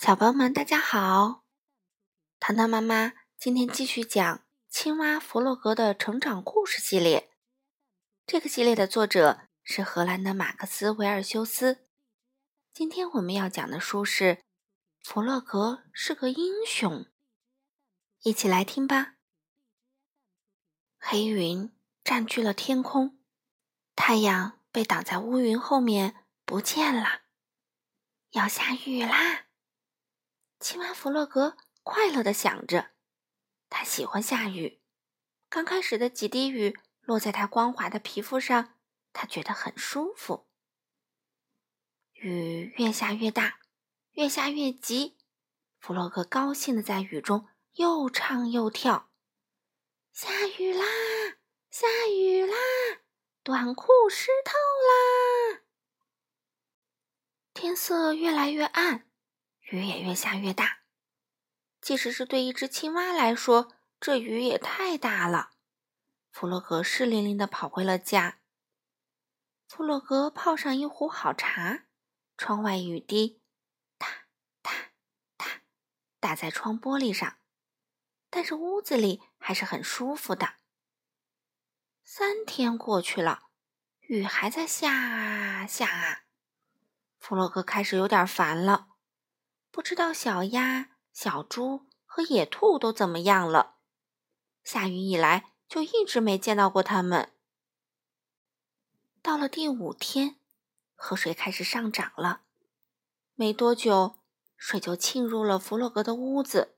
小朋友们，大家好！糖糖妈妈今天继续讲《青蛙弗洛格的成长故事》系列。这个系列的作者是荷兰的马克思·维尔修斯。今天我们要讲的书是《弗洛格是个英雄》，一起来听吧。黑云占据了天空，太阳被挡在乌云后面不见了，要下雨啦！青蛙弗洛格快乐地想着，他喜欢下雨。刚开始的几滴雨落在他光滑的皮肤上，他觉得很舒服。雨越下越大，越下越急。弗洛格高兴地在雨中又唱又跳：“下雨啦，下雨啦，短裤湿透啦！”天色越来越暗。雨也越下越大，即使是对一只青蛙来说，这雨也太大了。弗洛格湿淋淋的跑回了家。弗洛格泡上一壶好茶，窗外雨滴嗒嗒嗒打在窗玻璃上，但是屋子里还是很舒服的。三天过去了，雨还在下啊下啊，弗洛格开始有点烦了。不知道小鸭、小猪和野兔都怎么样了？下雨以来就一直没见到过它们。到了第五天，河水开始上涨了，没多久，水就浸入了弗洛格的屋子。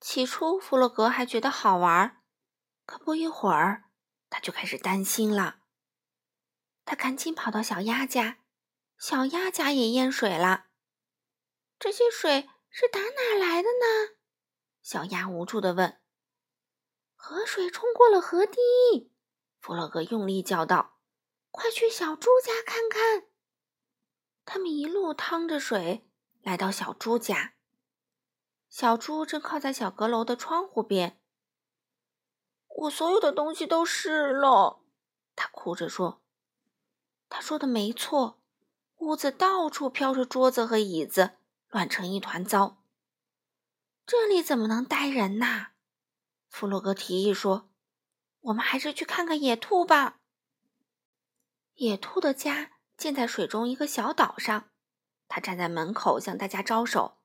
起初，弗洛格还觉得好玩，可不一会儿，他就开始担心了。他赶紧跑到小鸭家，小鸭家也淹水了。这些水是打哪来的呢？小鸭无助地问。河水冲过了河堤，弗洛格用力叫道：“快去小猪家看看！”他们一路趟着水来到小猪家。小猪正靠在小阁楼的窗户边。我所有的东西都湿了，他哭着说。他说的没错，屋子到处飘着桌子和椅子。乱成一团糟，这里怎么能待人呐？弗洛格提议说：“我们还是去看看野兔吧。”野兔的家建在水中一个小岛上，他站在门口向大家招手：“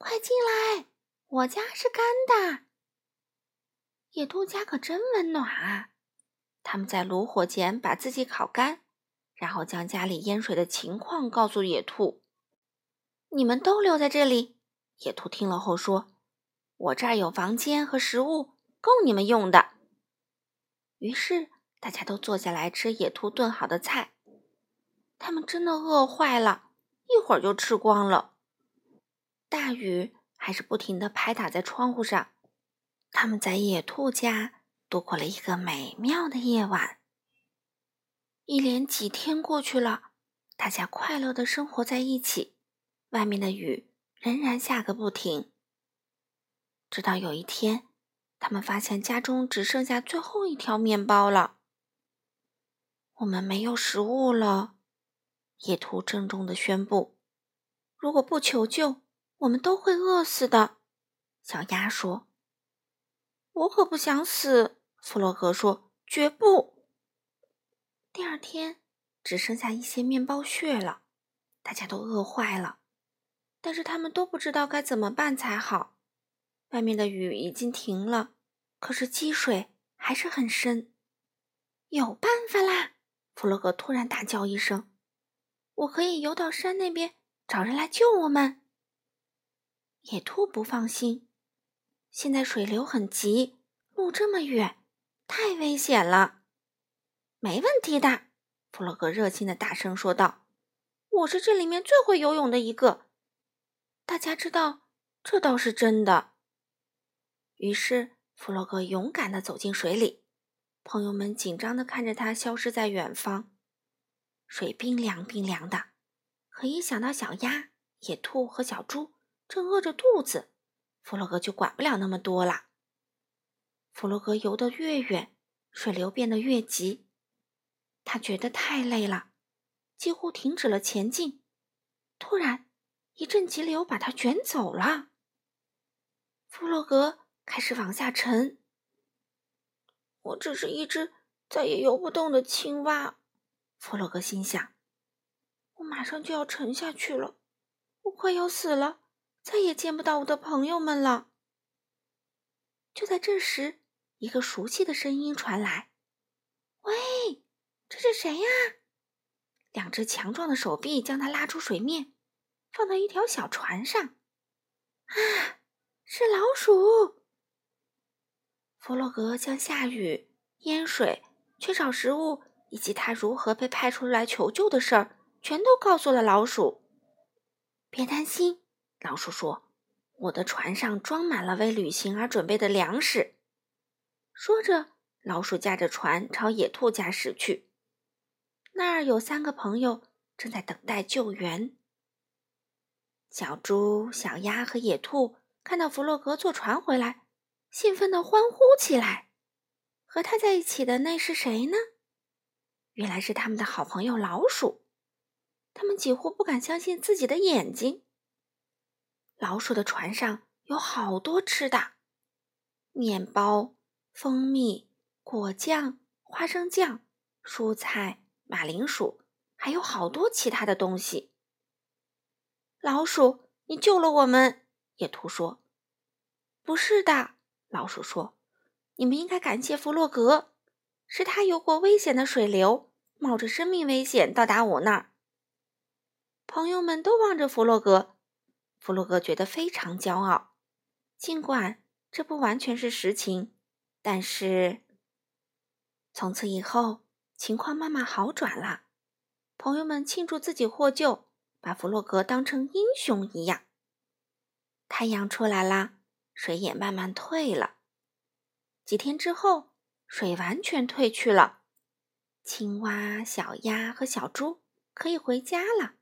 快进来，我家是干的。”野兔家可真温暖啊！他们在炉火前把自己烤干，然后将家里淹水的情况告诉野兔。你们都留在这里。野兔听了后说：“我这儿有房间和食物，够你们用的。”于是大家都坐下来吃野兔炖好的菜。他们真的饿坏了，一会儿就吃光了。大雨还是不停地拍打在窗户上。他们在野兔家度过了一个美妙的夜晚。一连几天过去了，大家快乐地生活在一起。外面的雨仍然下个不停。直到有一天，他们发现家中只剩下最后一条面包了。我们没有食物了，野兔郑重地宣布：“如果不求救，我们都会饿死的。”小鸭说：“我可不想死。”弗洛格说：“绝不。”第二天，只剩下一些面包屑了，大家都饿坏了。但是他们都不知道该怎么办才好。外面的雨已经停了，可是积水还是很深。有办法啦！弗洛格突然大叫一声：“我可以游到山那边，找人来救我们。”野兔不放心，现在水流很急，路这么远，太危险了。没问题的，弗洛格热情的大声说道：“我是这里面最会游泳的一个。”大家知道，这倒是真的。于是，弗洛格勇敢地走进水里，朋友们紧张地看着他消失在远方。水冰凉冰凉的，可一想到小鸭、野兔和小猪正饿着肚子，弗洛格就管不了那么多了。弗洛格游得越远，水流变得越急，他觉得太累了，几乎停止了前进。突然，一阵急流把它卷走了。弗洛格开始往下沉。我只是一只再也游不动的青蛙，弗洛格心想。我马上就要沉下去了，我快要死了，再也见不到我的朋友们了。就在这时，一个熟悉的声音传来：“喂，这是谁呀？”两只强壮的手臂将他拉出水面，放到一条小船上。啊，是老鼠！弗洛格将下雨、淹水、缺少食物以及他如何被派出来求救的事儿，全都告诉了老鼠。别担心，老鼠说：“我的船上装满了为旅行而准备的粮食。”说着，老鼠驾着船朝野兔家驶去。那儿有三个朋友正在等待救援。小猪、小鸭和野兔看到弗洛格坐船回来。兴奋地欢呼起来。和他在一起的那是谁呢？原来是他们的好朋友老鼠。他们几乎不敢相信自己的眼睛。老鼠的船上有好多吃的：面包、蜂蜜、果酱、花生酱、蔬菜、马铃薯，还有好多其他的东西。老鼠，你救了我们！野兔说：“不是的。”老鼠说：“你们应该感谢弗洛格，是他游过危险的水流，冒着生命危险到达我那儿。”朋友们都望着弗洛格，弗洛格觉得非常骄傲。尽管这不完全是实情，但是从此以后情况慢慢好转了。朋友们庆祝自己获救，把弗洛格当成英雄一样。太阳出来啦。水也慢慢退了。几天之后，水完全退去了，青蛙、小鸭和小猪可以回家了。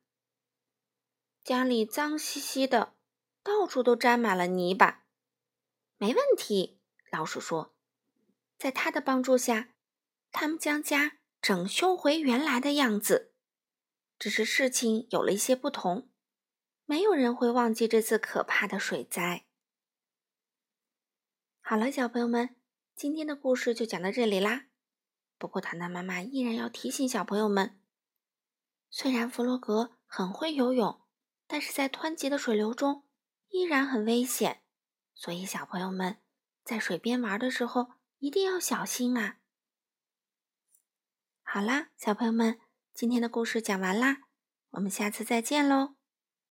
家里脏兮兮的，到处都沾满了泥巴。没问题，老鼠说，在他的帮助下，他们将家整修回原来的样子。只是事情有了一些不同，没有人会忘记这次可怕的水灾。好了，小朋友们，今天的故事就讲到这里啦。不过，糖糖妈妈依然要提醒小朋友们：虽然弗洛格很会游泳，但是在湍急的水流中依然很危险，所以小朋友们在水边玩的时候一定要小心啊！好啦，小朋友们，今天的故事讲完啦，我们下次再见喽。